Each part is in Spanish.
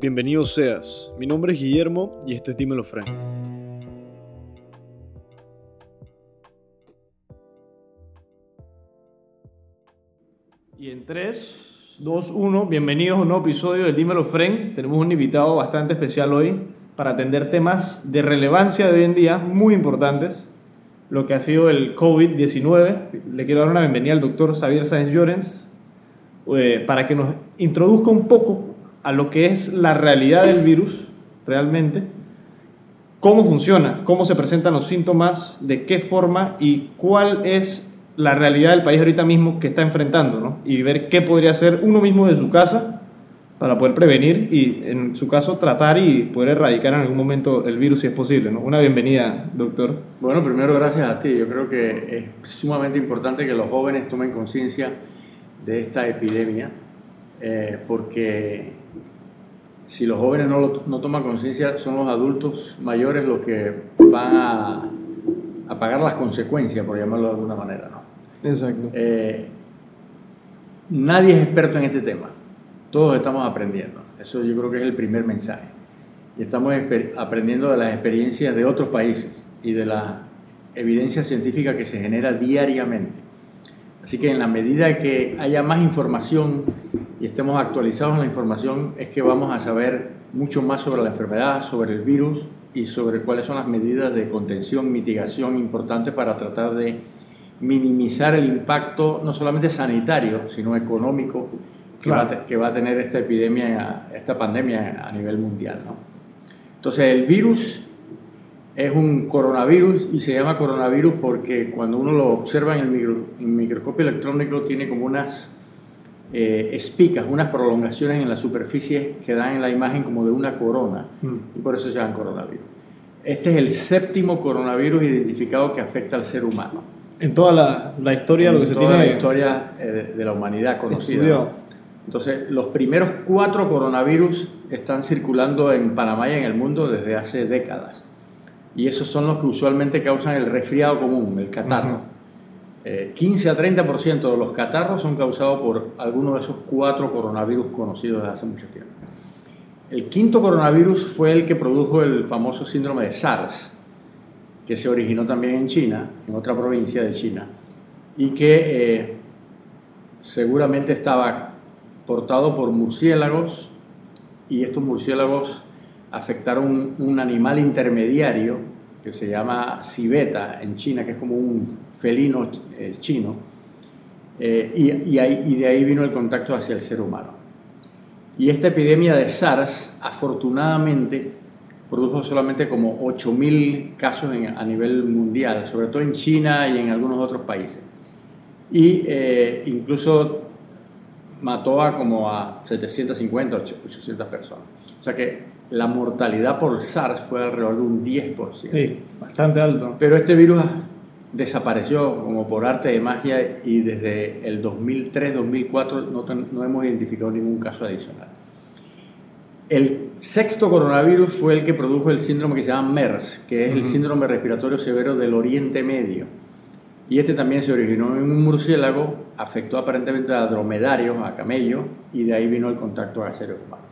Bienvenido seas. Mi nombre es Guillermo y esto es Dímelo Frank. Y en 3, 2, 1, bienvenidos a un nuevo episodio de Dímelo Fren. Tenemos un invitado bastante especial hoy para atender temas de relevancia de hoy en día, muy importantes. Lo que ha sido el COVID-19. Le quiero dar una bienvenida al doctor Xavier Sáenz Llorens eh, para que nos introduzca un poco a lo que es la realidad del virus realmente, cómo funciona, cómo se presentan los síntomas, de qué forma y cuál es la realidad del país ahorita mismo que está enfrentando, ¿no? Y ver qué podría hacer uno mismo de su casa para poder prevenir y, en su caso, tratar y poder erradicar en algún momento el virus si es posible, ¿no? Una bienvenida, doctor. Bueno, primero gracias a ti. Yo creo que es sumamente importante que los jóvenes tomen conciencia de esta epidemia, eh, porque si los jóvenes no, lo, no toman conciencia, son los adultos mayores los que van a, a, pagar las consecuencias, por llamarlo de alguna manera. ¿no? Exacto. Eh, nadie es experto en este tema, todos estamos aprendiendo. Eso yo creo que es el primer mensaje. Y estamos aprendiendo de las experiencias de otros países y de la evidencia científica que se genera diariamente. Así que en la medida que haya más información y estemos actualizados en la información, es que vamos a saber mucho más sobre la enfermedad, sobre el virus y sobre cuáles son las medidas de contención, mitigación importantes para tratar de minimizar el impacto no solamente sanitario, sino económico que, claro. va, a, que va, a, tener esta epidemia, esta pandemia a nivel mundial. ¿no? Entonces el virus es un coronavirus y se llama coronavirus porque cuando uno lo observa en el micro, en microscopio electrónico tiene como unas eh, espicas, unas prolongaciones en la superficie que dan en la imagen como de una corona mm. y por eso se llama coronavirus. Este es el séptimo coronavirus identificado que afecta al ser humano. En toda la, la historia, en lo que se tiene. la historia eh, de la humanidad conocida. ¿no? Entonces, los primeros cuatro coronavirus están circulando en Panamá y en el mundo desde hace décadas. Y esos son los que usualmente causan el resfriado común, el catarro. Uh -huh. eh, 15 a 30% de los catarros son causados por alguno de esos cuatro coronavirus conocidos desde hace mucho tiempo. El quinto coronavirus fue el que produjo el famoso síndrome de SARS, que se originó también en China, en otra provincia de China, y que eh, seguramente estaba portado por murciélagos, y estos murciélagos afectaron un, animal intermediario que se llama civeta en China, que es como un felino eh, chino, eh, y, y, de ahí vino el contacto hacia el ser humano. Y esta epidemia de SARS, afortunadamente, produjo solamente como 8.000 casos a nivel mundial, sobre todo en China y en algunos otros países. Y eh, incluso mató a como a 750, 800 personas. O sea que la mortalidad por SARS fue alrededor de un 10%. Sí, bastante alto. Pero este virus desapareció como por arte de magia y desde el 2003-2004 no, no, hemos identificado ningún caso adicional. El sexto coronavirus fue el que produjo el síndrome que se llama MERS, que es uh -huh. el síndrome respiratorio severo del Oriente Medio. Y este también se originó en un murciélago, afectó aparentemente a dromedarios, a camellos, y de ahí vino el contacto a seres humanos.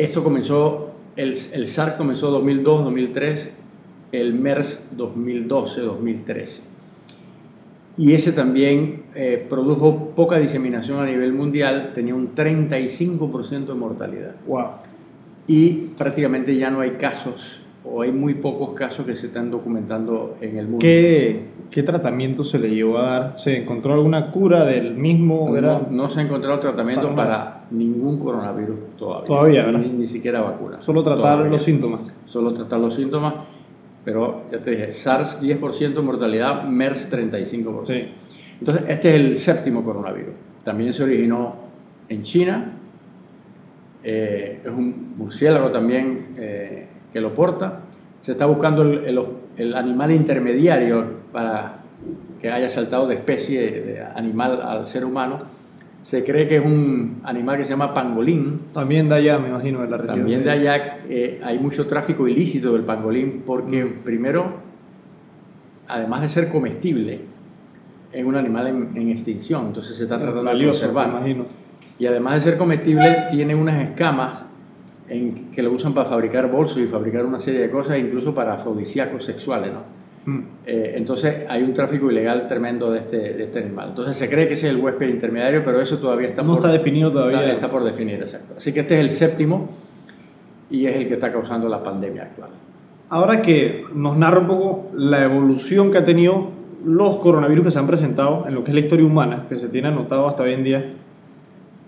Esto comenzó, el, el SARS comenzó 2002, 2003, el MERS 2012, 2013. Y ese también eh, produjo poca diseminación a nivel mundial, tenía un 35% de mortalidad. Wow. Y prácticamente ya no hay casos, o hay muy pocos casos que se están documentando en el mundo. ¿Qué, qué tratamiento se le llevó a dar? ¿Se encontró alguna cura del mismo? No, ¿Era? no se ha encontrado tratamiento para, para ningún coronavirus todavía. Todavía, ¿verdad? Ni, ni siquiera vacuna. Solo tratar todavía. los síntomas. Solo tratar los síntomas pero ya te dije, SARS 10% de mortalidad, MERS 35%. Sí. Entonces, este es el séptimo coronavirus. También se originó en China, eh, es un murciélago también eh, que lo porta. Se está buscando el, el, el, animal intermediario para que haya saltado de especie de animal al ser humano. Se cree que es un animal que se llama pangolín. También de allá, me imagino, de la región. También de allá eh, hay mucho tráfico ilícito del pangolín porque, mm. primero, además de ser comestible, es un animal en, en extinción, entonces se está tratando Valioso, de conservar. Me imagino. Y además de ser comestible, tiene unas escamas en, que lo usan para fabricar bolsos y fabricar una serie de cosas, incluso para afrodisíacos sexuales, ¿no? Mm. Eh, entonces hay un tráfico ilegal tremendo de este, de este animal. Entonces se cree que ese es el huésped intermediario, pero eso todavía está no está definido todavía. Está, por definir, exacto. Así que este es el séptimo y es el que está causando la pandemia actual. Ahora que nos narra un poco la evolución que ha tenido los coronavirus que se han presentado en lo que es la historia humana, que se tiene anotado hasta hoy en día,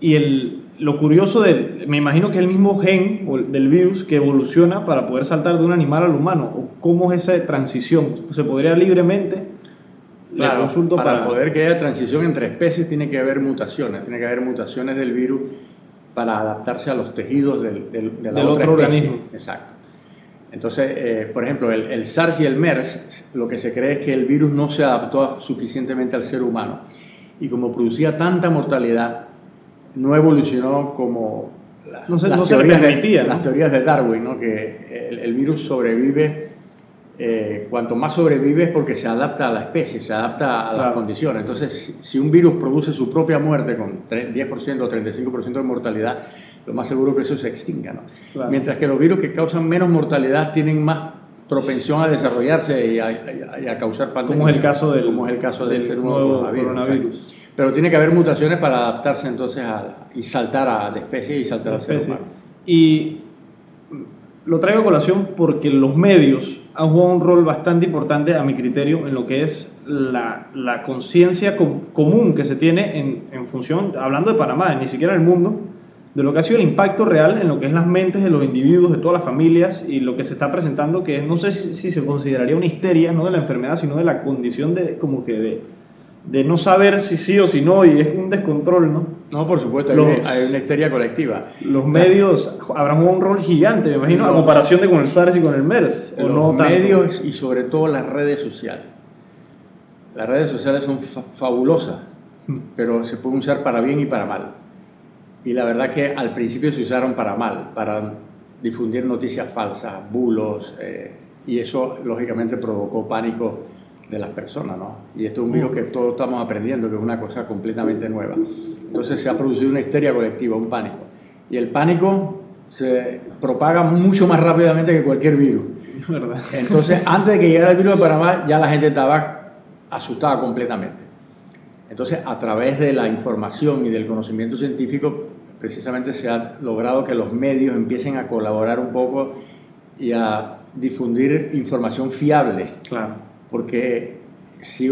y el, lo curioso de, me imagino que es el mismo gen del virus que evoluciona para poder saltar de un animal al humano, o cómo es esa transición, se podría libremente... Claro, para, poder que haya transición entre especies tiene que haber mutaciones, tiene que haber mutaciones del virus para adaptarse a los tejidos del, del, otro organismo. Exacto. Entonces, eh, por ejemplo, el, el, SARS y el MERS, lo que se cree es que el virus no se adaptó suficientemente al ser humano. Y como producía tanta mortalidad, no evolucionó como no se, las, no teorías de, las teorías de Darwin, ¿no? que el, virus sobrevive, eh, cuanto más sobrevive es porque se adapta a la especie, se adapta a las condiciones. Entonces, si, un virus produce su propia muerte con 10% o 35% de mortalidad, lo más seguro es que eso se extinga. ¿no? Mientras que los virus que causan menos mortalidad tienen más propensión a desarrollarse y a, causar pandemias. Como es el caso del, como es el caso de este nuevo, coronavirus. Pero tiene que haber mutaciones para adaptarse entonces a, y saltar a, de especie y saltar al ser humano. Y lo traigo a colación porque los medios han jugado un rol bastante importante a mi criterio en lo que es la, la conciencia común que se tiene en, en función, hablando de Panamá, ni siquiera el mundo, de lo que ha sido el impacto real en lo que es las mentes de los individuos, de todas las familias y lo que se está presentando, que no sé si, se consideraría una histeria, no de la enfermedad, sino de la condición de, como que de, de no saber si sí o si no, y es un descontrol, ¿no? No, por supuesto, hay, una histeria colectiva. Los medios habrán un rol gigante, me imagino, a comparación de con el SARS y con el MERS. Los no medios y sobre todo las redes sociales. Las redes sociales son fabulosas, hmm. pero se pueden usar para bien y para mal y la verdad que al principio se usaron para mal, para difundir noticias falsas, bulos, eh, y eso lógicamente provocó pánico de las personas, ¿no? Y esto es un virus que todos estamos aprendiendo, que es una cosa completamente nueva. Entonces se ha producido una histeria colectiva, un pánico. Y el pánico se propaga mucho más rápidamente que cualquier virus. Entonces, antes de que llegara el virus de Panamá, ya la gente estaba asustada completamente. Entonces, a través de la información y del conocimiento científico, precisamente se ha logrado que los medios empiecen a colaborar un poco y a difundir información fiable. Claro. Porque si,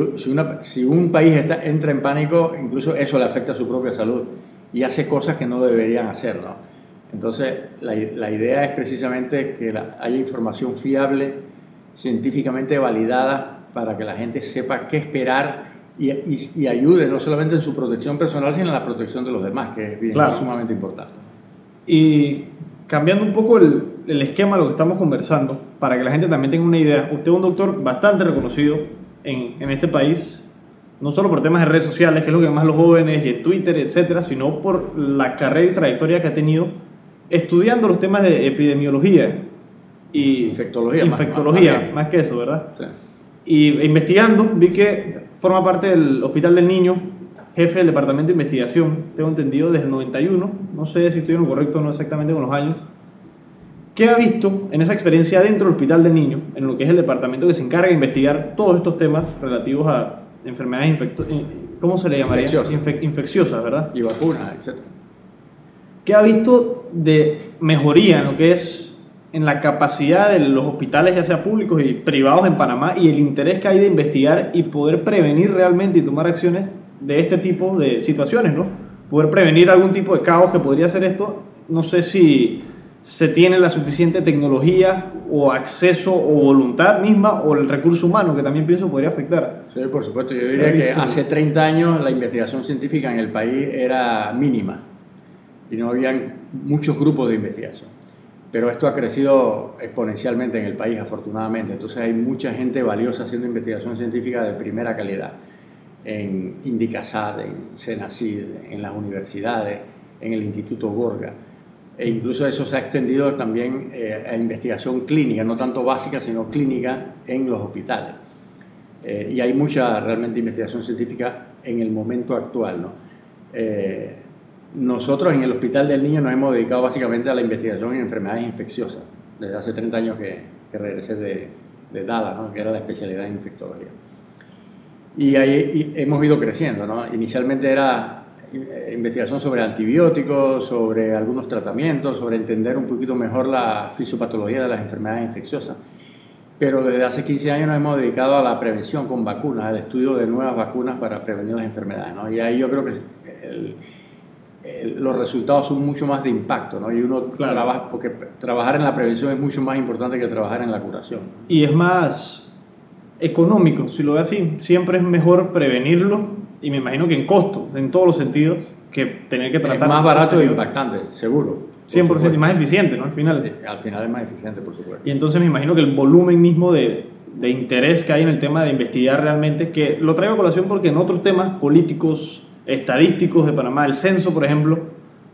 si, un país está, entra en pánico, incluso eso le afecta a su propia salud y hace cosas que no deberían hacer, ¿no? Entonces, la, la idea es precisamente que haya información fiable, científicamente validada, para que la gente sepa qué esperar y, ayude no solamente en su protección personal, sino en la protección de los demás, que es, sumamente importante. Y cambiando un poco el, el, esquema de lo que estamos conversando, para que la gente también tenga una idea, usted es un doctor bastante reconocido en, en este país, no solo por temas de redes sociales, que es lo que más los jóvenes y en Twitter, etcétera, sino por la carrera y trayectoria que ha tenido estudiando los temas de epidemiología y infectología, infectología más, que eso, ¿verdad? Sí. Y investigando vi que Forma parte del Hospital del Niño, jefe del Departamento de Investigación, tengo entendido, desde el 91. No sé si estoy en lo correcto o no exactamente con los años. ¿Qué ha visto en esa experiencia dentro del Hospital del Niño, en lo que es el departamento que se encarga de investigar todos estos temas relativos a enfermedades infecciosas? ¿Cómo se le llamaría? infecciosas, ¿verdad? Y vacunas, etc. ¿Qué ha visto de mejoría en lo que es en la capacidad de los hospitales, ya sea públicos y privados en Panamá, y el interés que hay de investigar y poder prevenir realmente y tomar acciones de este tipo de situaciones, ¿no? Poder prevenir algún tipo de caos que podría ser esto. No sé si se tiene la suficiente tecnología o acceso o voluntad misma o el recurso humano, que también pienso podría afectar. Sí, por supuesto. Yo diría que hace 30 años la investigación científica en el país era mínima y no habían muchos grupos de investigación pero esto ha crecido exponencialmente en el país, afortunadamente. Entonces hay mucha gente valiosa haciendo investigación científica de primera calidad en Indicasat, en Senacid, en las universidades, en el Instituto Gorga. E incluso eso se ha extendido también eh, a investigación clínica, no tanto básica, sino clínica en los hospitales. Eh, y hay mucha realmente investigación científica en el momento actual. ¿no? Eh, nosotros en el Hospital del Niño nos hemos dedicado básicamente a la investigación en enfermedades infecciosas, desde hace 30 años que, regresé de, de Dallas, ¿no? que era la especialidad en infectología. Y ahí hemos ido creciendo. ¿no? Inicialmente era eh, investigación sobre antibióticos, sobre algunos tratamientos, sobre entender un poquito mejor la fisiopatología de las enfermedades infecciosas. Pero desde hace 15 años nos hemos dedicado a la prevención con vacunas, al estudio de nuevas vacunas para prevenir las enfermedades. ¿no? Y ahí yo creo que el, los resultados son mucho más de impacto, ¿no? Y uno trabaja, porque trabajar en la prevención es mucho más importante que trabajar en la curación. Y es más económico, si lo ve así. Siempre es mejor prevenirlo, y me imagino que en costo, en todos los sentidos, que tener que tratar. Es más barato e impactante, seguro. 100% y más eficiente, ¿no? Al final. Al final es más eficiente, por supuesto. Y entonces me imagino que el volumen mismo de, de interés que hay en el tema de investigar realmente, que lo traigo a colación porque en otros temas políticos, estadísticos de Panamá, el censo, por ejemplo,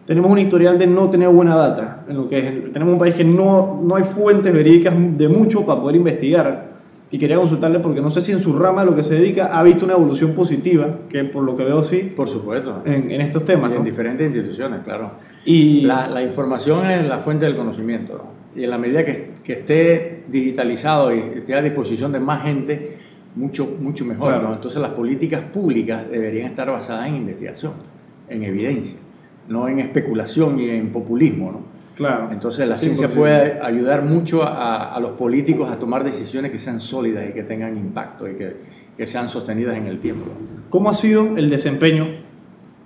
tenemos un historial de no tener buena data. En lo que tenemos un país que no, no hay fuentes verídicas de mucho para poder investigar. Y quería consultarle porque no sé si en su rama lo que se dedica ha visto una evolución positiva, que por lo que veo sí. Por supuesto. En, en estos temas. en diferentes instituciones, claro. Y la, la, información es la fuente del conocimiento. Y en la medida que, que, esté digitalizado y esté a disposición de más gente, mucho, mucho mejor. Entonces las políticas públicas deberían estar basadas en investigación, en evidencia, no en especulación y en populismo. ¿no? Claro. Entonces la ciencia puede ayudar mucho a, a, los políticos a tomar decisiones que sean sólidas y que tengan impacto y que, que sean sostenidas en el tiempo. ¿Cómo ha sido el desempeño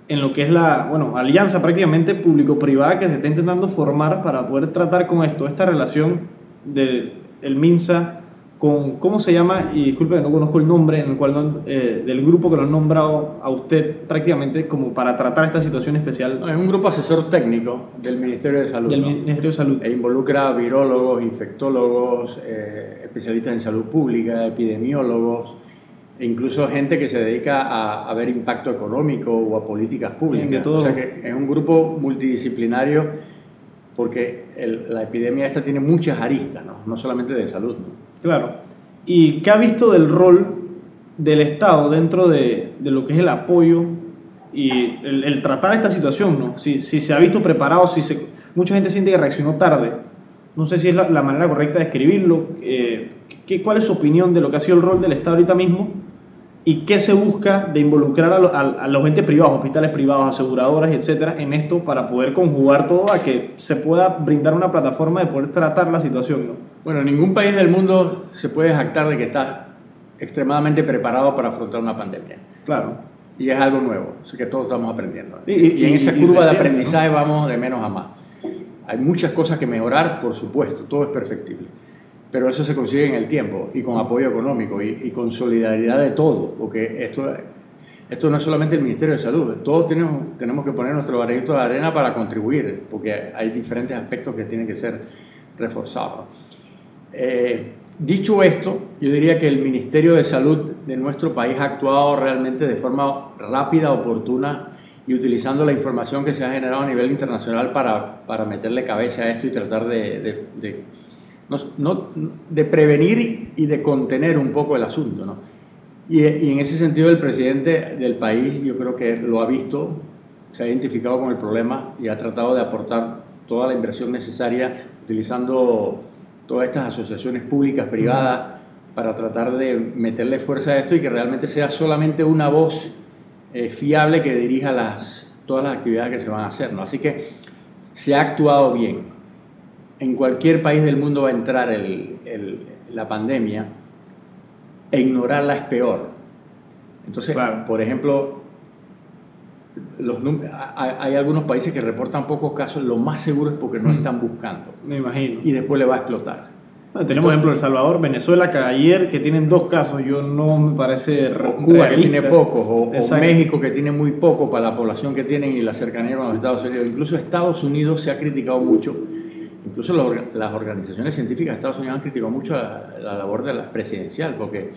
en lo que es la bueno, alianza prácticamente público-privada que se está intentando formar para poder tratar con esto, esta relación del el MINSA con, ¿cómo se llama? Y disculpe, no conozco el nombre, en el cual eh, del grupo que lo han nombrado a usted prácticamente como para tratar esta situación especial. es un grupo asesor técnico del Ministerio de Salud. Del Ministerio de Salud. E involucra virólogos, infectólogos, eh, especialistas en salud pública, epidemiólogos, e incluso gente que se dedica a, a ver impacto económico o a políticas públicas. O sea que es un grupo multidisciplinario porque la epidemia esta tiene muchas aristas, ¿no? no solamente de salud. ¿no? Claro. ¿Y qué ha visto del rol del Estado dentro de, lo que es el apoyo y el, tratar esta situación? ¿no? Si, se ha visto preparado, si mucha gente siente que reaccionó tarde. No sé si es la, la manera correcta de escribirlo. Eh, ¿qué, ¿Cuál es su opinión de lo que ha sido el rol del Estado ahorita mismo? ¿Y qué se busca de involucrar a, lo, a, a, los entes privados, hospitales privados, aseguradoras, etcétera, en esto para poder conjugar todo a que se pueda brindar una plataforma de poder tratar la situación? ¿no? Bueno, ningún país del mundo se puede jactar de que está extremadamente preparado para afrontar una pandemia. Claro. Y es algo nuevo, así que todos estamos aprendiendo. Y, y, y en esa curva de aprendizaje ¿no? vamos de menos a más. Hay muchas cosas que mejorar, por supuesto, todo es perfectible pero eso se consigue en el tiempo y con apoyo económico y, y con solidaridad de todo, porque esto, esto no es solamente el Ministerio de Salud, todos tenemos, tenemos que poner nuestro granito de arena para contribuir, porque hay diferentes aspectos que tienen que ser reforzados. Eh, dicho esto, yo diría que el Ministerio de Salud de nuestro país ha actuado realmente de forma rápida, oportuna y utilizando la información que se ha generado a nivel internacional para, para meterle cabeza a esto y tratar de, de, prevenir y de contener un poco el asunto. ¿no? Y, en ese sentido el presidente del país yo creo que lo ha visto, se ha identificado con el problema y ha tratado de aportar toda la inversión necesaria utilizando todas estas asociaciones públicas, privadas, para tratar de meterle fuerza a esto y que realmente sea solamente una voz eh, fiable que dirija las, todas las actividades que se van a hacer. ¿no? Así que se ha actuado bien en cualquier país del mundo va a entrar el, el, la pandemia e ignorarla es peor. Entonces, claro. por ejemplo, los, hay algunos países que reportan pocos casos, lo más seguro es porque no están buscando. Me imagino. Y después le va a explotar. Bueno, tenemos ejemplo El Salvador, Venezuela, que ayer que tienen dos casos, yo no me parece o Cuba realista. que tiene pocos, o, o, México que tiene muy poco para la población que tienen y la cercanía con los Estados Unidos. Incluso Estados Unidos se ha criticado mucho Incluso las organizaciones científicas de Estados Unidos han criticado mucho la, la labor de la presidencial, porque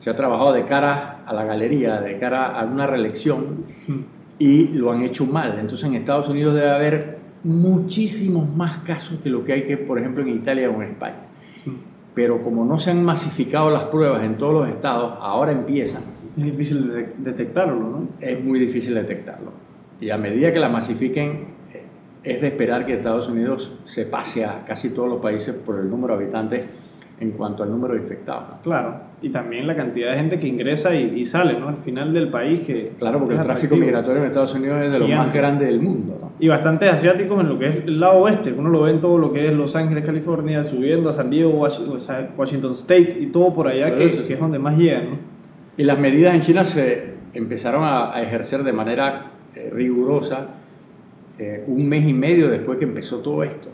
se ha trabajado de cara a la galería, de cara a una reelección, y lo han hecho mal. Entonces en Estados Unidos debe haber muchísimos más casos que lo que hay que, por ejemplo, en Italia o en España. Pero como no se han masificado las pruebas en todos los estados, ahora empiezan. Es difícil de detectarlo, ¿no? Es muy difícil detectarlo. y a medida que la masifiquen, eh, es de esperar que Estados Unidos se pase a casi todos los países por el número de habitantes en cuanto al número de infectados. Claro, y también la cantidad de gente que ingresa y, sale, ¿no? Al final del país que... Claro, porque el tráfico migratorio en Estados Unidos es de los más grandes del mundo, ¿no? Y bastantes asiáticos en lo que es el lado oeste, uno lo ve en todo lo que es Los Ángeles, California, subiendo a San Diego, Washington State y todo por allá, que, es donde más llegan, ¿no? Y las medidas en China se empezaron a, ejercer de manera eh, rigurosa eh, un mes y medio después que empezó todo esto.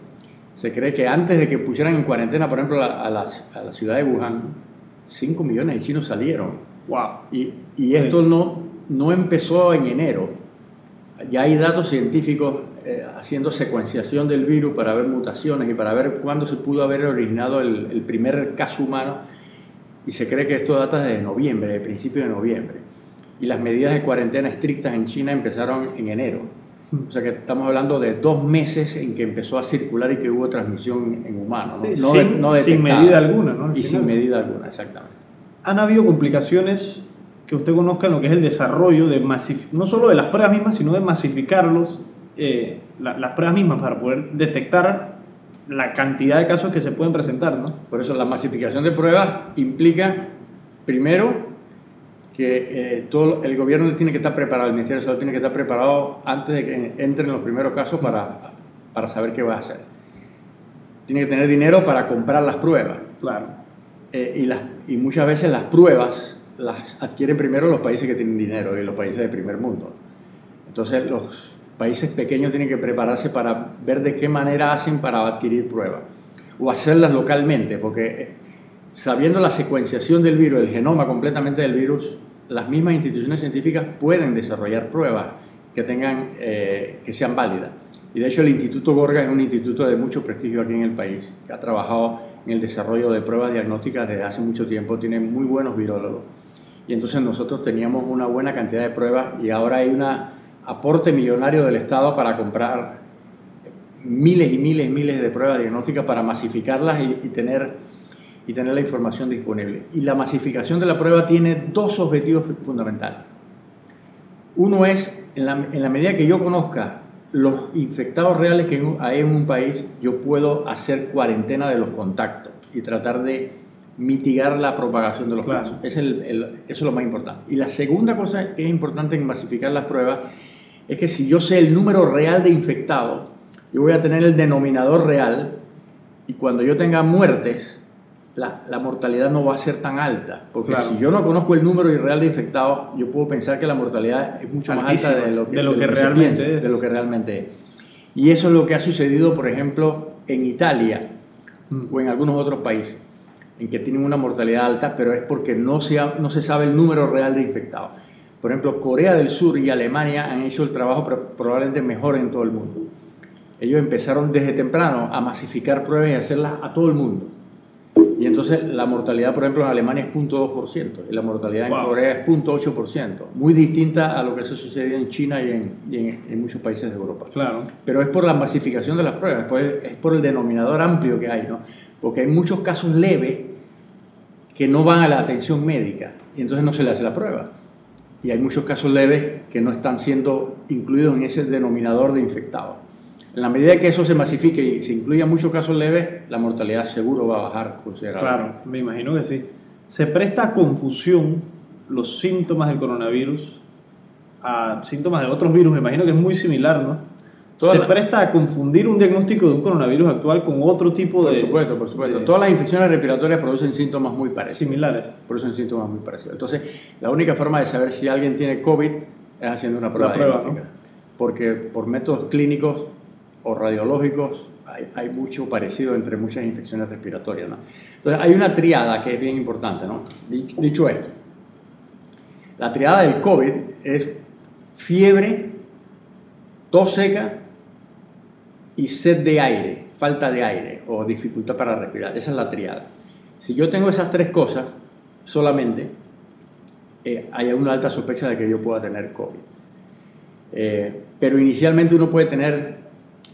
Se cree que antes de que pusieran en cuarentena, por ejemplo, a, la, ciudad de Wuhan, 5 millones de chinos salieron. Wow. Y, y esto no, no empezó en enero. Ya hay datos científicos eh, haciendo secuenciación del virus para ver mutaciones y para ver cuándo se pudo haber originado el, el primer caso humano. Y se cree que esto data de noviembre, de principio de noviembre. Y las medidas de cuarentena estrictas en China empezaron en enero. O sea que estamos hablando de dos meses en que empezó a circular y que hubo transmisión en humanos. ¿no? sin, medida alguna, ¿no? y sin medida alguna, exactamente. ¿Han habido complicaciones que usted conozca en lo que es el desarrollo de no solo de las pruebas mismas, sino de masificarlos, eh, las pruebas mismas para poder detectar la cantidad de casos que se pueden presentar, ¿no? Por eso la masificación de pruebas implica, primero, que eh, todo el gobierno tiene que estar preparado, el Ministerio de Salud tiene que estar preparado antes de que entren los primeros casos para, para saber qué va a hacer. Tiene que tener dinero para comprar las pruebas. Claro. Eh, y, las, y muchas veces las pruebas las adquieren primero los países que tienen dinero y los países de primer mundo. Entonces los países pequeños tienen que prepararse para ver de qué manera hacen para adquirir pruebas o hacerlas localmente, porque eh, sabiendo la secuenciación del virus, el genoma completamente del virus, las mismas instituciones científicas pueden desarrollar pruebas que, tengan, eh, que sean válidas. Y de hecho el Instituto Gorga es un instituto de mucho prestigio aquí en el país, que ha trabajado en el desarrollo de pruebas diagnósticas desde hace mucho tiempo, tiene muy buenos virólogos. Y entonces nosotros teníamos una buena cantidad de pruebas y ahora hay un aporte millonario del Estado para comprar miles y miles y miles de pruebas diagnósticas para masificarlas y tener y tener la información disponible. Y la masificación de la prueba tiene dos objetivos fundamentales. Uno es, en la, en la medida que yo conozca los infectados reales que hay en un país, yo puedo hacer cuarentena de los contactos y tratar de mitigar la propagación de los casos. Es el, eso es lo más importante. Y la segunda cosa que es importante en masificar las pruebas es que si yo sé el número real de infectados, yo voy a tener el denominador real y cuando yo tenga muertes, la, mortalidad no va a ser tan alta. Porque si yo no conozco el número real de infectados, yo puedo pensar que la mortalidad es mucho más alta de lo que, realmente es. De lo que realmente es. Y eso es lo que ha sucedido, por ejemplo, en Italia mm. o en algunos otros países, en que tienen una mortalidad alta, pero es porque no se, no se sabe el número real de infectados. Por ejemplo, Corea del Sur y Alemania han hecho el trabajo probablemente mejor en todo el mundo. Ellos empezaron desde temprano a masificar pruebas y hacerlas a todo el mundo. Y entonces la mortalidad, por ejemplo, en Alemania es 0.2% y la mortalidad en Corea es 0.8%, muy distinta a lo que se sucedía en China y, en, en, muchos países de Europa. Claro. Pero es por la masificación de las pruebas, pues es por el denominador amplio que hay, ¿no? Porque hay muchos casos leves que no van a la atención médica y entonces no se le hace la prueba. Y hay muchos casos leves que no están siendo incluidos en ese denominador de infectados. En la medida que eso se masifique y se incluya muchos casos leves, la mortalidad seguro va a bajar considerablemente. Claro, me imagino que sí. Se presta a confusión los síntomas del coronavirus a síntomas de otros virus, me imagino que es muy similar, ¿no? se presta a confundir un diagnóstico de un coronavirus actual con otro tipo de... Por supuesto, por supuesto. Todas las infecciones respiratorias producen síntomas muy parecidos. Similares. Producen síntomas muy parecidos. Entonces, la única forma de saber si alguien tiene COVID es haciendo una prueba, prueba Porque por métodos clínicos o radiológicos, hay, mucho parecido entre muchas infecciones respiratorias. Entonces, hay una triada que es bien importante. ¿no? Dicho, esto, la triada del COVID es fiebre, tos seca y sed de aire, falta de aire o dificultad para respirar. Esa es la triada. Si yo tengo esas tres cosas solamente, eh, hay una alta sospecha de que yo pueda tener COVID. Eh, pero inicialmente uno puede tener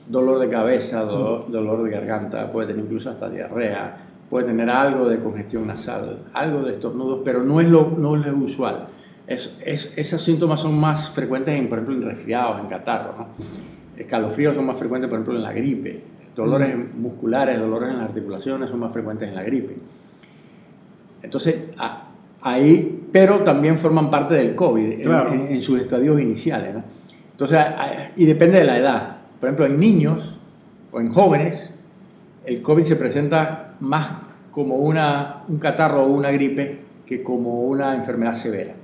dolor de cabeza, dolor, de garganta, puede tener incluso hasta diarrea, puede tener algo de congestión nasal, algo de estornudos, pero no es lo, no es lo usual. Es, es, esos síntomas son más frecuentes, en, por ejemplo, en resfriados, en catarros. ¿no? Escalofríos son más frecuentes, por ejemplo, en la gripe. Dolores musculares, dolores en las articulaciones son más frecuentes en la gripe. Entonces, ahí, pero también forman parte del COVID en, sus estadios iniciales. ¿no? Entonces, y depende de la edad. Por ejemplo, en niños o en jóvenes, el COVID se presenta más como una, un catarro o una gripe que como una enfermedad severa.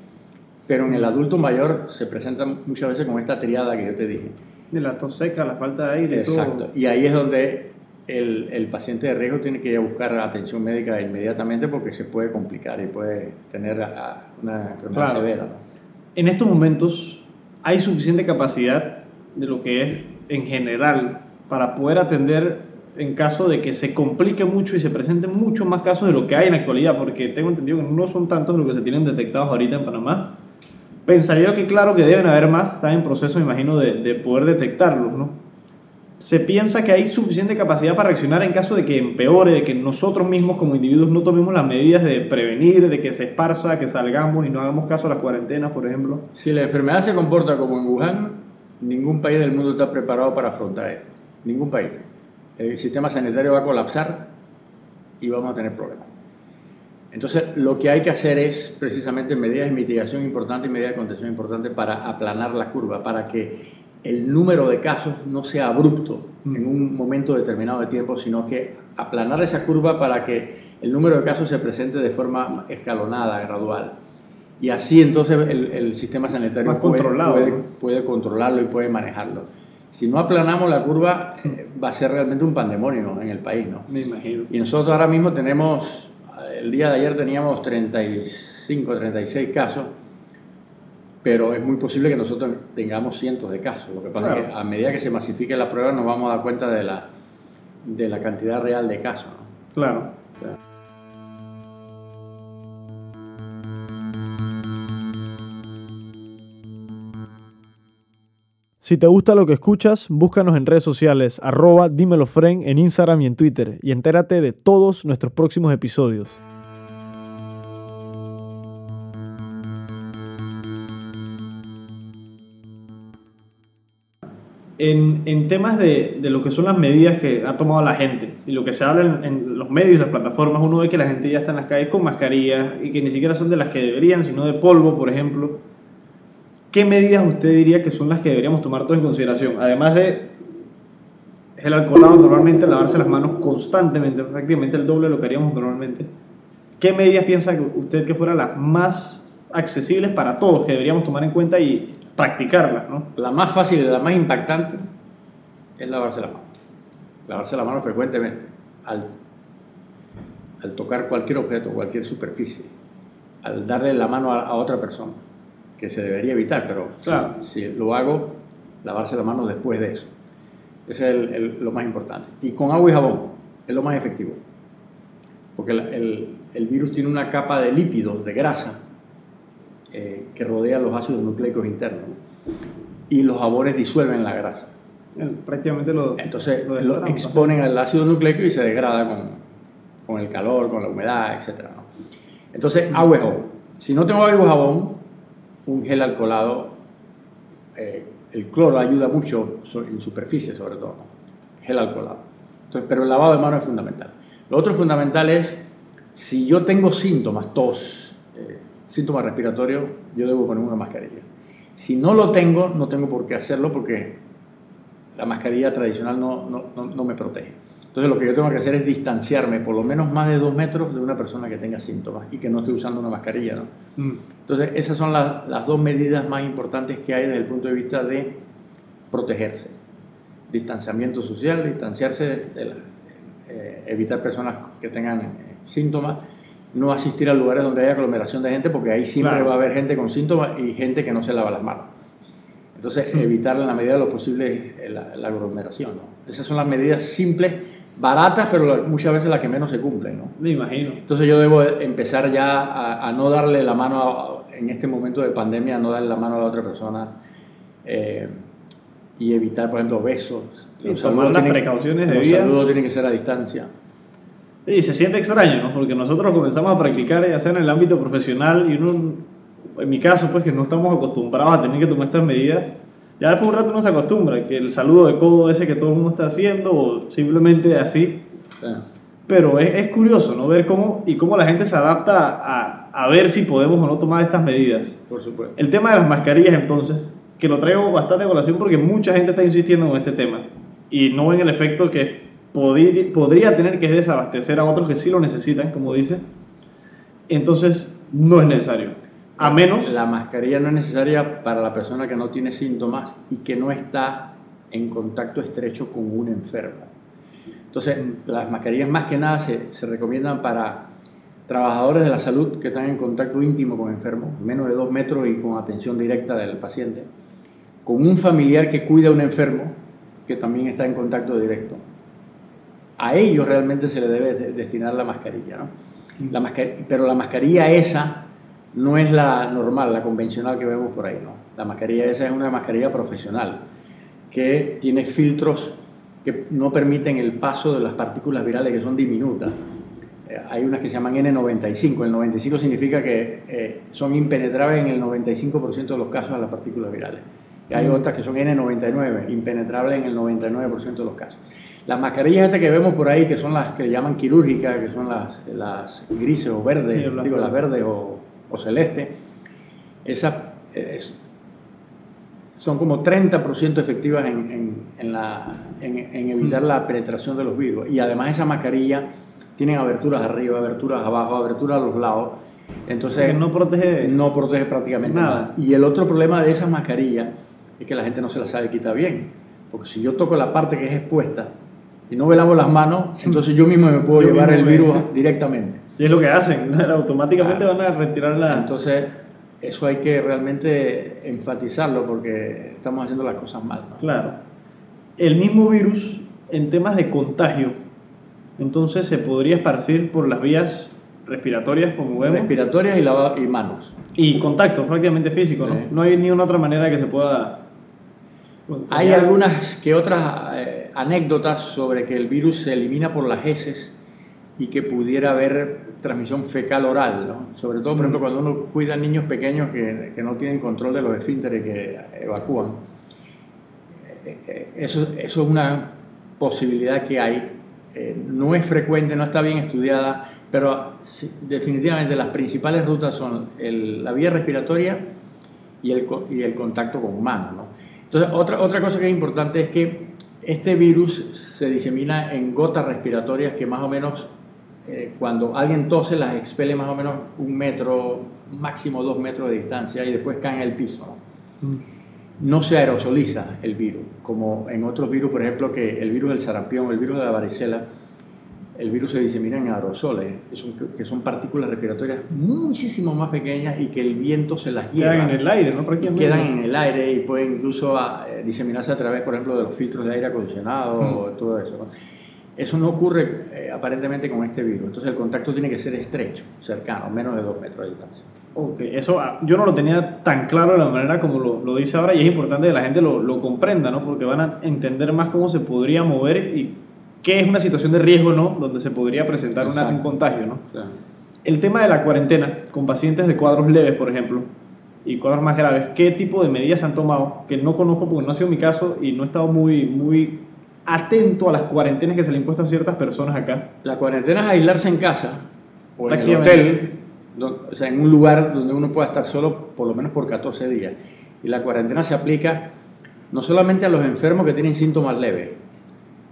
Pero en el adulto mayor se presenta muchas veces con esta triada que yo te dije. De la tos seca, la falta de aire. Exacto. Y ahí es donde el, el, paciente de riesgo tiene que ir a buscar atención médica inmediatamente porque se puede complicar y puede tener una enfermedad severa. En estos momentos hay suficiente capacidad de lo que es en general para poder atender en caso de que se complique mucho y se presenten muchos más casos de lo que hay en la actualidad, porque tengo entendido que no son tantos los que se tienen detectados ahorita en Panamá. Pensaría que claro que deben haber más, están en proceso, me imagino, de, de poder detectarlos, ¿no? Se piensa que hay suficiente capacidad para reaccionar en caso de que empeore, de que nosotros mismos como individuos no tomemos las medidas de prevenir, de que se esparza, que salgamos y no hagamos caso a las cuarentenas, por ejemplo. Si la enfermedad se comporta como en Wuhan, ningún país del mundo está preparado para afrontar eso. Ningún país el sistema sanitario va a colapsar y vamos a tener problemas. Entonces, lo que hay que hacer es precisamente medidas de mitigación importantes y medidas de contención importantes para aplanar la curva, para que el número de casos no sea abrupto en un momento determinado de tiempo, sino que aplanar esa curva para que el número de casos se presente de forma escalonada, gradual. Y así entonces el, sistema sanitario puede, puede controlarlo y puede manejarlo si no aplanamos la curva, eh, va a ser realmente un pandemonio en el país, ¿no? Me imagino. Y nosotros ahora mismo tenemos, el día de ayer teníamos 35, 36 casos, pero es muy posible que nosotros tengamos cientos de casos. Lo que pasa es que a medida que se masifique la prueba nos vamos a dar cuenta de la, de la cantidad real de casos. ¿no? claro. Si te gusta lo que escuchas, búscanos en redes sociales, arroba dímelofren en Instagram y en Twitter, y entérate de todos nuestros próximos episodios. En, temas de, lo que son las medidas que ha tomado la gente y lo que se habla en, en, los medios, las plataformas, uno ve que la gente ya está en las calles con mascarillas y que ni siquiera son de las que deberían, sino de polvo, por ejemplo. ¿Qué medidas usted diría que son las que deberíamos tomar todos en consideración? Además de el alcoholado, normalmente lavarse las manos constantemente, prácticamente el doble de lo que haríamos normalmente. ¿Qué medidas piensa usted que fueran las más accesibles para todos, que deberíamos tomar en cuenta y practicarlas? ¿no? La más fácil y la más impactante es lavarse las manos. Lavarse las manos frecuentemente al, al tocar cualquier objeto, cualquier superficie, al darle la mano a otra persona que se debería evitar, pero si, lo hago, lavarse la mano después de eso. Ese es lo más importante. Y con agua y jabón es lo más efectivo. Porque el, el, virus tiene una capa de lípidos, de grasa, eh, que rodea los ácidos nucleicos internos. Y los jabones disuelven la grasa. prácticamente lo. Entonces lo, exponen al ácido nucleico y se degrada con, con el calor, con la humedad, etc. Entonces, agua y jabón. Si no tengo agua y jabón, un gel alcoholado, eh, el cloro ayuda mucho en superficie sobre todo, gel alcoholado. Entonces, pero el lavado de manos es fundamental. Lo otro fundamental es, si yo tengo síntomas, tos, eh, síntomas respiratorios, yo debo poner una mascarilla. Si no lo tengo, no tengo por qué hacerlo porque la mascarilla tradicional no, no, no me protege. Entonces lo que yo tengo que hacer es distanciarme por lo menos más de dos metros de una persona que tenga síntomas y que no esté usando una mascarilla. ¿no? Mm. Entonces esas son las, las, dos medidas más importantes que hay desde el punto de vista de protegerse. Distanciamiento social, distanciarse, eh, evitar personas que tengan eh, síntomas, no asistir a lugares donde haya aglomeración de gente porque ahí siempre va a haber gente con síntomas y gente que no se lava las manos. Entonces, evitar en la medida de lo posible eh, la, la aglomeración. ¿no? Esas son las medidas simples baratas, pero muchas veces las que menos se cumplen, ¿no? Me imagino. Entonces yo debo empezar ya a, no darle la mano, en este momento de pandemia, a no darle la mano a la otra persona eh, y evitar, por ejemplo, besos. Los tomar las precauciones de Los saludos tienen que ser a distancia. Y se siente extraño, ¿no? Porque nosotros comenzamos a practicar, ya sea en el ámbito profesional, y uno en mi caso, pues que no estamos acostumbrados a tener que tomar estas medidas, ya después de un rato uno se acostumbra, que el saludo de codo ese que todo el mundo está haciendo, o simplemente así. Pero es, es, curioso, ¿no? Ver cómo, y cómo la gente se adapta a, a ver si podemos o no tomar estas medidas. Por supuesto. El tema de las mascarillas, entonces, que lo traigo bastante a colación porque mucha gente está insistiendo en este tema y no ven el efecto que podría, podría tener que es desabastecer a otros que sí lo necesitan, como dice. Entonces, no es necesario. A menos... La mascarilla no es necesaria para la persona que no tiene síntomas y que no está en contacto estrecho con un enfermo. Entonces, las mascarillas más que nada se, se recomiendan para trabajadores de la salud que están en contacto íntimo con enfermos, menos de dos metros y con atención directa del paciente, con un familiar que cuida a un enfermo que también está en contacto directo. A ellos realmente se le debe destinar la mascarilla, ¿no? La mascarilla, pero la mascarilla esa no es la normal, la convencional que vemos por ahí, ¿no? La mascarilla esa es una mascarilla profesional que tiene filtros que no permiten el paso de las partículas virales que son diminutas. Eh, hay unas que se llaman N95. El 95 significa que eh, son impenetrables en el 95% de los casos a las partículas virales. Y hay otras que son N99, impenetrables en el 99% de los casos. Las mascarillas estas que vemos por ahí, que son las que llaman quirúrgicas, que son las, las grises o verdes, digo las verdes o o celeste, esas son como 30% efectivas en, en, la, en, evitar la penetración de los virus. Y además esa mascarilla tienen aberturas arriba, aberturas abajo, aberturas a los lados. Entonces no protege, no protege prácticamente nada. Y el otro problema de esas mascarillas es que la gente no se las sabe quitar bien. Porque si yo toco la parte que es expuesta y no me lavo las manos, entonces yo mismo me puedo llevar el virus directamente. Y es lo que hacen, automáticamente van a retirar la... Entonces, eso hay que realmente enfatizarlo porque estamos haciendo las cosas mal. Claro. El mismo virus, en temas de contagio, entonces se podría esparcir por las vías respiratorias, como vemos. Respiratorias y, y manos. Y contacto prácticamente físico, ¿no? No hay ni una otra manera que se pueda... Hay algunas que otras eh, anécdotas sobre que el virus se elimina por las heces y que pudiera haber transmisión fecal oral, ¿no? sobre todo, por ejemplo, cuando uno cuida a niños pequeños que, que no tienen control de los esfínteres que evacúan. Eh, eh, eso, eso es una posibilidad que hay. Eh, no es frecuente, no está bien estudiada, pero definitivamente las principales rutas son la vía respiratoria y el, y el contacto con humanos. ¿no? Entonces, otra, otra cosa que es importante es que este virus se disemina en gotas respiratorias que más o menos eh, cuando alguien tose las expele más o menos un metro, máximo dos metros de distancia y después cae en el piso. ¿no? Mm. no se aerosoliza el virus, como en otros virus, por ejemplo, que el virus del sarampión, el virus de la varicela, el virus se disemina en aerosoles, que son partículas respiratorias muchísimo más pequeñas y que el viento se las lleva. Quedan en el aire, ¿no? Quedan en el aire y pueden incluso ah, eh, diseminarse a través, por ejemplo, de los filtros de aire acondicionado, o mm. todo eso. ¿no? Eso no ocurre aparentemente con este virus. Entonces el contacto tiene que ser estrecho, cercano, menos de dos metros de distancia. Ok, eso ah, yo no lo tenía tan claro de la manera como lo, lo dice ahora y es importante que la gente lo, lo, comprenda, ¿no? Porque van a entender más cómo se podría mover y qué es una situación de riesgo, ¿no? Donde se podría presentar un contagio, ¿no? El tema de la cuarentena con pacientes de cuadros leves, por ejemplo, y cuadros más graves, ¿qué tipo de medidas han tomado? Que no conozco porque no ha sido mi caso y no he estado muy, muy atento a las cuarentenas que se le impuestan a ciertas personas acá. La cuarentena es aislarse en casa o en el hotel, o sea, en un lugar donde uno pueda estar solo por lo menos por 14 días. Y la cuarentena se aplica no solamente a los enfermos que tienen síntomas leves,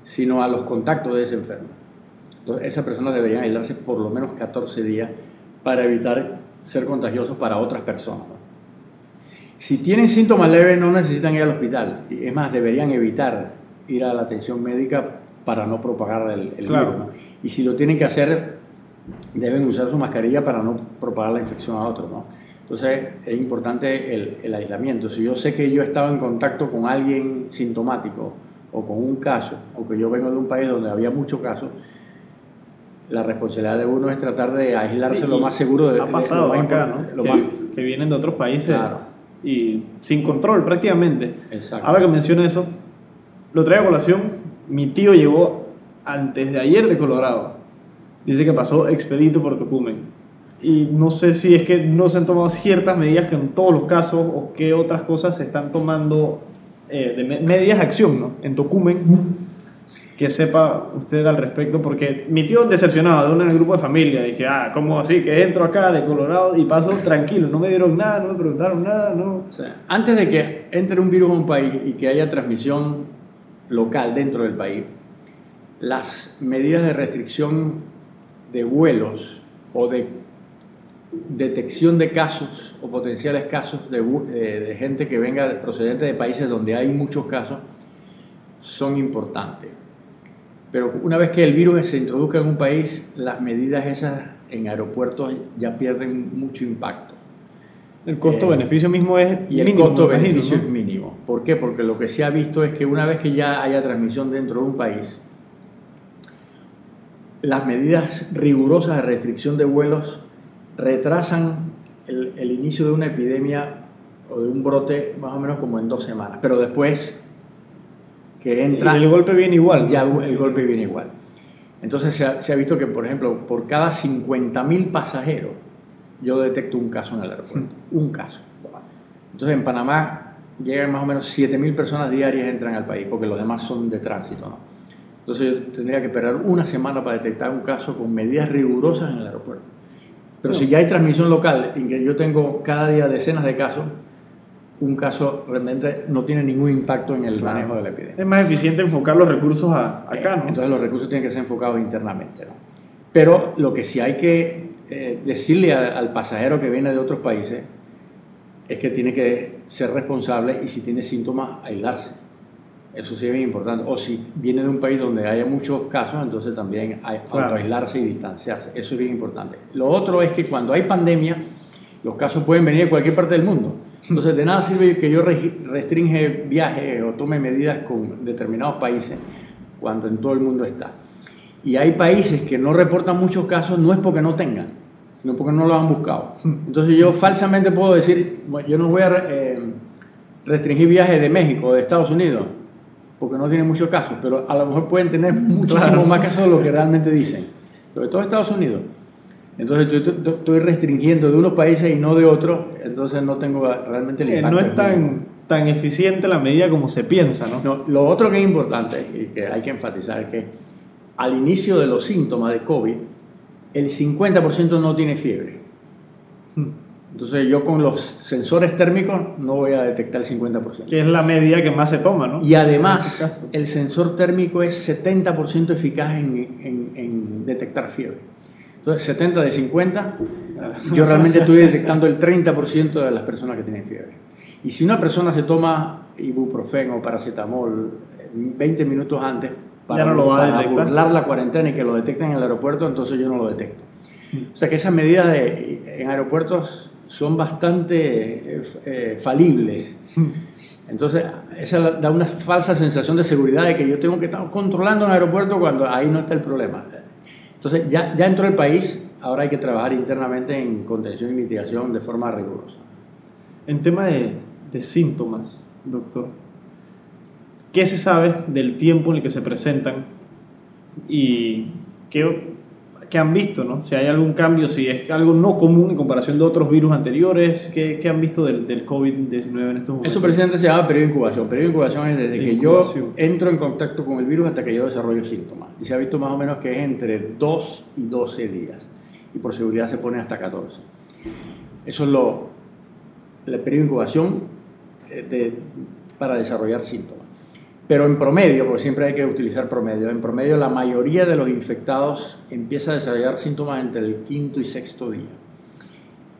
sino a los contactos de ese enfermo. Entonces, esas personas deberían aislarse por lo menos 14 días para evitar ser contagiosos para otras personas. Si tienen síntomas leves no necesitan ir al hospital, es más, deberían evitar ir a la atención médica para no propagar el, virus. Y si lo tienen que hacer, deben usar su mascarilla para no propagar la infección a otros. ¿no? Entonces es importante el, el, aislamiento. Si yo sé que yo he estado en contacto con alguien sintomático o con un caso, o que yo vengo de un país donde había muchos casos, la responsabilidad de uno es tratar de aislarse lo más seguro de, ha pasado acá, ¿no? que, vienen de otros países y sin control prácticamente. Exacto. Ahora que menciona eso, lo traigo a colación. Mi tío llegó antes de ayer de Colorado. Dice que pasó expedito por Tocumen. y no sé si es que no se han tomado ciertas medidas que en todos los casos o qué otras cosas se están tomando eh, de medidas de acción ¿no? en Tocumen que sepa usted al respecto, porque mi tío decepcionado de uno en el grupo de familia, dije, ah, ¿cómo así? Que entro acá de Colorado y paso tranquilo, no me dieron nada, no me preguntaron nada, no. O sea, antes de que entre un virus a un país y que haya transmisión local dentro del país, las medidas de restricción de vuelos o de detección de casos o potenciales casos de, eh, de gente que venga procedente de países donde hay muchos casos son importantes. Pero una vez que el virus se introduzca en un país, las medidas esas en aeropuertos ya pierden mucho impacto. El costo-beneficio mismo es y el costo-beneficio es mínimo. ¿Por qué? Porque lo que se ha visto es que una vez que ya haya transmisión dentro de un país, las medidas rigurosas de restricción de vuelos retrasan el, el inicio de una epidemia o de un brote más o menos como en dos semanas. Pero después que entra... Y el golpe viene igual. Ya el golpe viene igual. Entonces se ha, se ha visto que, por ejemplo, por cada 50.000 pasajeros, yo detecto un caso en el aeropuerto. Un caso. Entonces en Panamá llegan más o menos 7.000 personas diarias entran al país, porque los demás son de tránsito. ¿no? Entonces yo tendría que esperar una semana para detectar un caso con medidas rigurosas en el aeropuerto. Pero si ya hay transmisión local, en que yo tengo cada día decenas de casos, un caso realmente no tiene ningún impacto en el manejo de la epidemia. Es más eficiente enfocar los recursos a, acá, ¿no? Entonces los recursos tienen que ser enfocados internamente. ¿no? Pero lo que sí hay que eh, decirle al pasajero que viene de otros países es que tiene que ser responsable y si tiene síntomas, aislarse. Eso sí es bien importante. O si viene de un país donde haya muchos casos, entonces también hay claro. aislarse y distanciarse. Eso es bien importante. Lo otro es que cuando hay pandemia, los casos pueden venir de cualquier parte del mundo. Entonces, de nada sirve que yo restringe viajes o tome medidas con determinados países cuando en todo el mundo está. Y hay países que no reportan muchos casos, no es porque no tengan, sino porque no lo han buscado. Entonces, yo falsamente puedo decir, yo no voy a eh, restringir viajes de México o de Estados Unidos, porque no tienen muchos casos, pero a lo mejor pueden tener muchísimos más casos de lo que realmente dicen. Sobre todo Estados Unidos entonces yo estoy restringiendo de unos países y no de otros, entonces no tengo realmente el impacto. No es tan, tan eficiente la medida como se piensa, ¿no? ¿no? Lo otro que es importante y que hay que enfatizar es que al inicio de los síntomas de COVID, el 50% no tiene fiebre. Entonces yo con los sensores térmicos no voy a detectar el 50%. Que es la medida que más se toma, ¿no? Y además el sensor térmico es 70% eficaz en, en, en detectar fiebre. Entonces, 70 de 50, yo realmente estoy detectando el 30% de las personas que tienen fiebre. Y si una persona se toma ibuprofeno o paracetamol 20 minutos antes para, no para burlar la cuarentena y que lo detecten en el aeropuerto, entonces yo no lo detecto. O sea que esas medidas de, en aeropuertos son bastante eh, eh falibles. Entonces, esa da una falsa sensación de seguridad de que yo tengo que estar controlando un aeropuerto cuando ahí no está el problema. Entonces, ya, ya entró el país, ahora hay que trabajar internamente en contención y mitigación de forma rigurosa. En tema de, de síntomas, doctor, ¿qué se sabe del tiempo en el que se presentan y qué, qué han visto, ¿no? Si hay algún cambio, si es algo no común en comparación de otros virus anteriores, ¿qué, qué han visto del, del COVID-19 en estos momentos? Eso precisamente se llama periodo de incubación. Periodo de incubación es desde que yo entro en contacto con el virus hasta que yo desarrollo síntomas. Y se ha visto más o menos que es entre 2 y 12 días. Y por seguridad se pone hasta 14. Eso es lo, el periodo de incubación eh, de, para desarrollar síntomas. Pero en promedio, porque siempre hay que utilizar promedio, en promedio la mayoría de los infectados empieza a desarrollar síntomas entre el quinto y sexto día.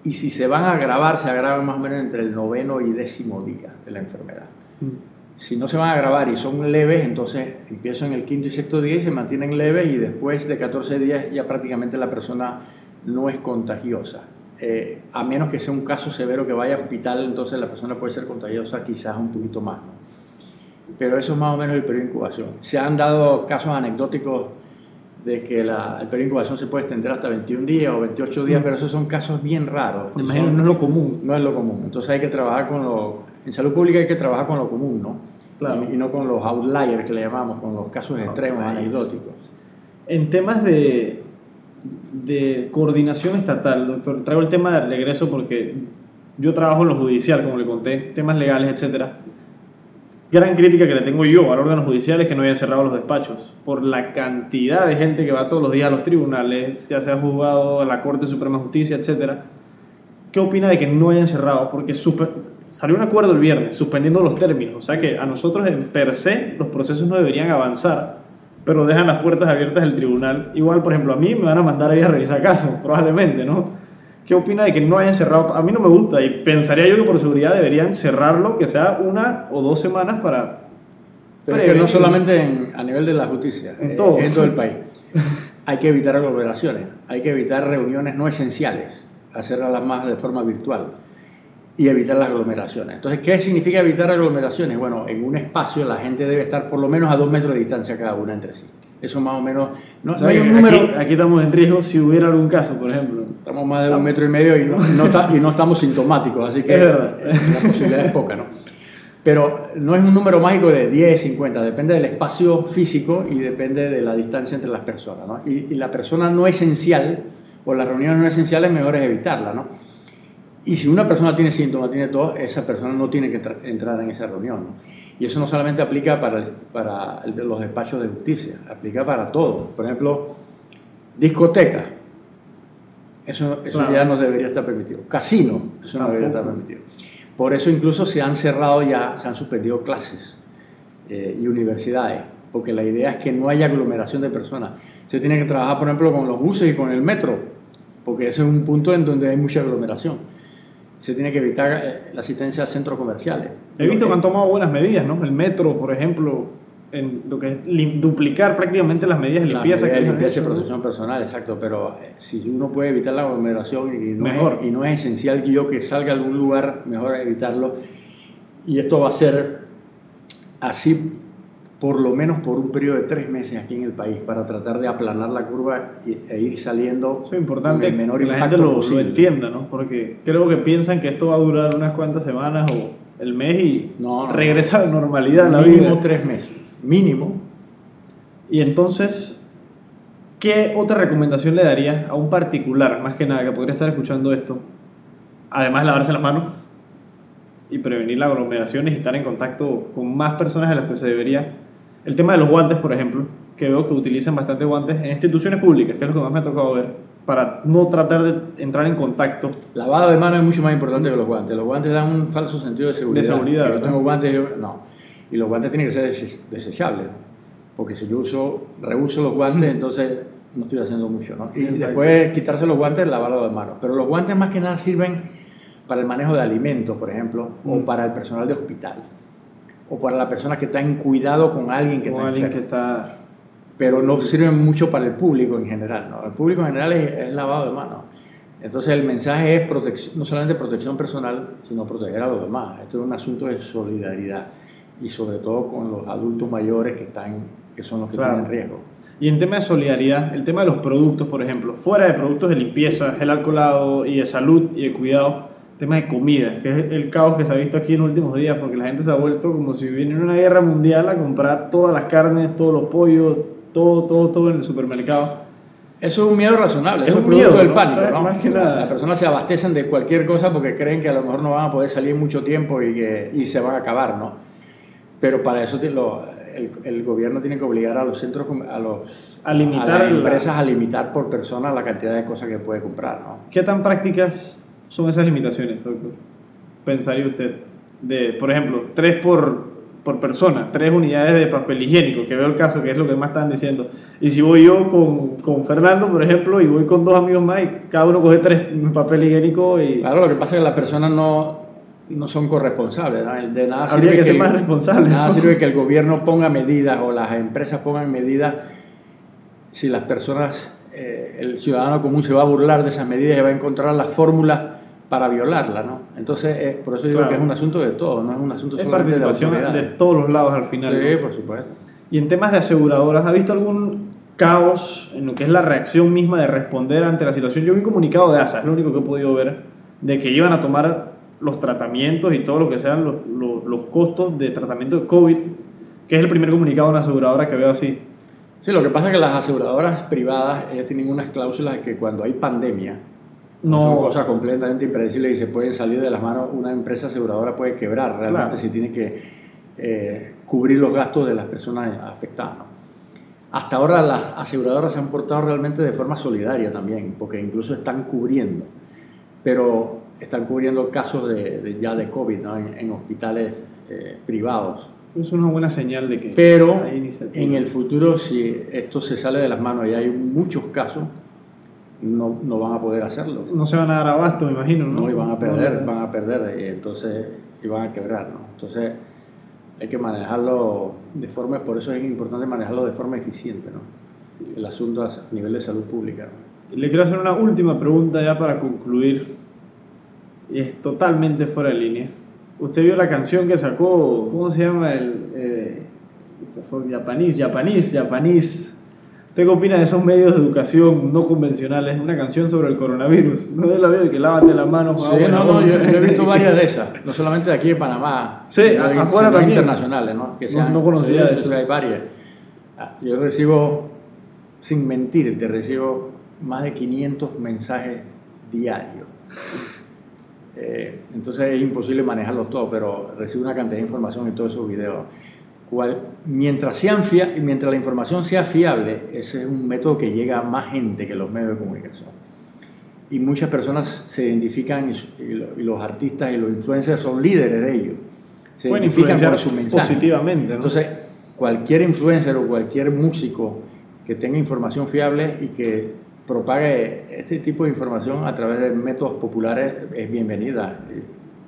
Y si se van a agravar, se agravan más o menos entre el noveno y décimo día de la enfermedad. Mm. Si no se van a agravar y son leves, entonces empiezan en el quinto y sexto día y se mantienen leves y después de 14 días ya prácticamente la persona no es contagiosa. Eh, a menos que sea un caso severo que vaya a hospital, entonces la persona puede ser contagiosa quizás un poquito más. ¿no? Pero eso es más o menos el periodo de incubación. Se han dado casos anecdóticos de que la, el periodo de incubación se puede extender hasta 21 días o 28 días, mm. pero esos son casos bien raros. Me imagino no es lo común. No es lo común. Entonces hay que trabajar con lo... En salud pública hay que trabajar con lo común, ¿no? Claro. Y, y no con los outliers que le llamamos, con los casos extremos, anecdóticos. En temas de, de coordinación estatal, doctor. Traigo el tema del regreso porque yo trabajo en lo judicial, como le conté, temas legales, etcétera. Gran crítica que le tengo yo al órgano judicial es que no hayan cerrado los despachos por la cantidad de gente que va todos los días a los tribunales, ya sea juzgado a la Corte Suprema de Justicia, etcétera. ¿Qué opina de que no hayan cerrado? Porque salió un acuerdo el viernes suspendiendo los términos, o sea que a nosotros en per se los procesos no deberían avanzar pero dejan las puertas abiertas del tribunal. Igual, por ejemplo, a mí me van a mandar ahí a revisar casos, probablemente, ¿no? ¿Qué opina de que no hayan cerrado? A mí no me gusta y pensaría yo que por seguridad deberían cerrarlo, que sea una o dos semanas para... Pero que no solamente a nivel de la justicia, en todo. en todo el país. hay que evitar aglomeraciones, hay que evitar reuniones no esenciales, hacerlas más de forma virtual y evitar las aglomeraciones. Entonces, ¿qué significa evitar aglomeraciones? Bueno, en un espacio la gente debe estar por lo menos a dos metros de distancia cada una entre sí. Eso más o menos... No, hay un número... Aquí, estamos en riesgo si hubiera algún caso, por ejemplo. Estamos más de un metro y medio y no, y no estamos sintomáticos, así que es verdad. la posibilidad es poca, ¿no? Pero no es un número mágico de 10, 50, depende del espacio físico y depende de la distancia entre las personas, ¿no? Y, y la persona no esencial o las reuniones no esenciales, mejor es evitarla, ¿no? Y si una persona tiene síntomas, tiene todo, esa persona no tiene que entrar en esa reunión. Y eso no solamente aplica para, para los despachos de justicia, aplica para todo. Por ejemplo, discoteca, eso, eso ya no debería estar permitido. Casino, eso no debería estar permitido. Por eso incluso se han cerrado ya, se han suspendido clases eh, y universidades, porque la idea es que no haya aglomeración de personas. Se tiene que trabajar, por ejemplo, con los buses y con el metro, porque ese es un punto en donde hay mucha aglomeración se tiene que evitar eh, la asistencia a centros comerciales. He visto que han tomado buenas medidas, ¿no? El metro, por ejemplo, en lo que es duplicar prácticamente las medidas de limpieza. Medidas de limpieza y protección personal, exacto, pero eh, si uno puede evitar la aglomeración y no, mejor. Es, y no es esencial que yo que salga a algún lugar, mejor evitarlo. Y esto va a ser así por lo menos por un periodo de tres meses aquí en el país para tratar de aplanar la curva e ir saliendo es importante con el menor que la gente lo, lo, entienda, ¿no? Porque creo que piensan que esto va a durar unas cuantas semanas o el mes y regresa a la normalidad la Mínimo tres meses, mínimo. Y entonces, ¿qué otra recomendación le daría a un particular, más que nada, que podría estar escuchando esto? Además de lavarse las manos y prevenir las aglomeraciones y estar en contacto con más personas de las que se debería el tema de los guantes, por ejemplo, que veo que utilizan bastante guantes en instituciones públicas, que es lo que más me ha tocado ver, para no tratar de entrar en contacto. Lavado de manos es mucho más importante que los guantes. Los guantes dan un falso sentido de seguridad. De seguridad. Yo tengo guantes, yo, no. Y los guantes tienen que ser desechables. Porque si yo uso, reuso los guantes, entonces no estoy haciendo mucho. ¿no? Y después quitarse los guantes, lavarlo de manos. Pero los guantes más que nada sirven para el manejo de alimentos, por ejemplo, o mm. para el personal de hospital o para la persona que está en cuidado con alguien que, está, alguien que está Pero no sirven mucho para el público en general. ¿no? El público en general es, lavado de manos. Entonces el mensaje es protección, no solamente protección personal, sino proteger a los demás. Esto es un asunto de solidaridad y sobre todo con los adultos mayores que, están, que son los que tienen riesgo. Y en tema de solidaridad, el tema de los productos, por ejemplo, fuera de productos de limpieza, gel alcoholado y de salud y de cuidado, tema de comida, que es el caos que se ha visto aquí en los últimos días, porque la gente se ha vuelto como si viniera una guerra mundial a comprar todas las carnes, todos los pollos, todo, todo, todo en el supermercado. Eso es un miedo razonable, es un producto del pánico. ¿no? Más que nada. Las personas se abastecen de cualquier cosa porque creen que a lo mejor no van a poder salir mucho tiempo y, que, y se van a acabar, ¿no? Pero para eso lo, el, el, gobierno tiene que obligar a los centros, a, los, a, limitar a las empresas a limitar por persona la cantidad de cosas que puede comprar, ¿no? ¿Qué tan prácticas son esas limitaciones, doctor? Pensaría usted. De, por ejemplo, tres por, por persona, tres unidades de papel higiénico, que veo el caso, que es lo que más están diciendo. Y si voy yo con, con Fernando, por ejemplo, y voy con dos amigos más, y cada uno coge tres papel higiénico y... Claro, lo que pasa es que las personas no, no son corresponsables. De nada Habría que, ser más responsables. Nada sirve que el gobierno ponga medidas o las empresas pongan medidas si las personas, eh, el ciudadano común se va a burlar de esas medidas y va a encontrar las fórmulas para violarla, ¿no? Entonces, eh, por eso digo que es un asunto de todo, no es un asunto es participación de, todos los lados al final. Sí, por supuesto. Y en temas de aseguradoras, ¿ha visto algún caos en lo que es la reacción misma de responder ante la situación? Yo vi un comunicado de ASA, es lo único que he podido ver, de que iban a tomar los tratamientos y todo lo que sean los, los, los costos de tratamiento de COVID, que es el primer comunicado de una aseguradora que veo así. Sí, lo que pasa es que las aseguradoras privadas, ellas tienen unas cláusulas que cuando hay pandemia, no. son cosas completamente impredecibles y se pueden salir de las manos. Una empresa aseguradora puede quebrar realmente si tiene que eh, cubrir los gastos de las personas afectadas. Hasta ahora las aseguradoras se han portado realmente de forma solidaria también, porque incluso están cubriendo, pero están cubriendo casos de, ya de COVID en, hospitales eh, privados. Es una buena señal de que... Pero en el futuro, si esto se sale de las manos y hay muchos casos, no, no, van a poder hacerlo. No se van a dar abasto, me imagino, ¿no? No, y van a perder, van a perder, y entonces, y van a quebrar, ¿no? Entonces, hay que manejarlo de forma, por eso es importante manejarlo de forma eficiente, ¿no? El asunto a nivel de salud pública. Le quiero hacer una última pregunta ya para concluir, y es totalmente fuera de línea. Usted vio la canción que sacó, ¿cómo se llama? El, eh, Japanese, Japanese, Japanese ¿Usted qué opina de esos medios de educación no convencionales? Una canción sobre el coronavirus. No de la vida de que lávate las manos. Sí, no, no, yo, he visto varias de esas. No solamente de aquí de Panamá. Sí, afuera también. internacionales, ¿no? Que no, no conocía de esto. Hay varias. Ah, yo recibo, sin mentir, te recibo más de 500 mensajes diarios. Eh, entonces es imposible manejarlos todos, pero recibo una cantidad de información en todos esos videos mientras, sean mientras la información sea fiable, ese es un método que llega a más gente que los medios de comunicación. Y muchas personas se identifican, y, los artistas y los influencers son líderes de ello. Se identifican por su mensaje. Positivamente. Entonces, cualquier influencer o cualquier músico que tenga información fiable y que propague este tipo de información a través de métodos populares es bienvenida.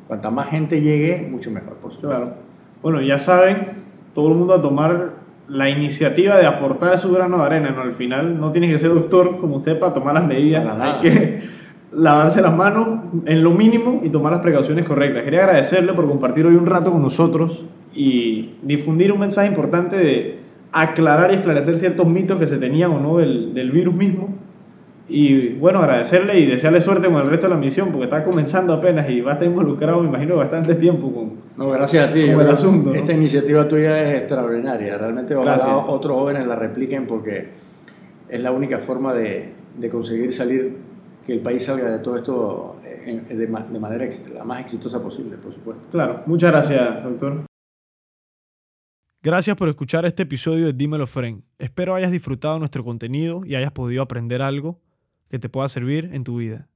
Cuanta más gente llegue, mucho mejor, por supuesto. Claro. Bueno, ya saben, todo el mundo a tomar la iniciativa de aportar su grano de arena, ¿no? Al final no tienes que ser doctor como usted para tomar las medidas, hay que lavarse las manos en lo mínimo y tomar las precauciones correctas. Quería agradecerle por compartir hoy un rato con nosotros y difundir un mensaje importante de aclarar y esclarecer ciertos mitos que se tenían o no del, del virus mismo y bueno, agradecerle y desearle suerte con el resto de la misión, porque está comenzando apenas y va a estar involucrado, me imagino, bastante tiempo con, no, gracias a ti. el asunto. Esta iniciativa tuya es extraordinaria. Realmente ojalá otros jóvenes la repliquen porque es la única forma de, de conseguir salir, que el país salga de todo esto de, de manera la más exitosa posible, por supuesto. Claro, muchas gracias, doctor. Gracias por escuchar este episodio de Dímelo Fren. Espero hayas disfrutado nuestro contenido y hayas podido aprender algo que te pueda servir en tu vida.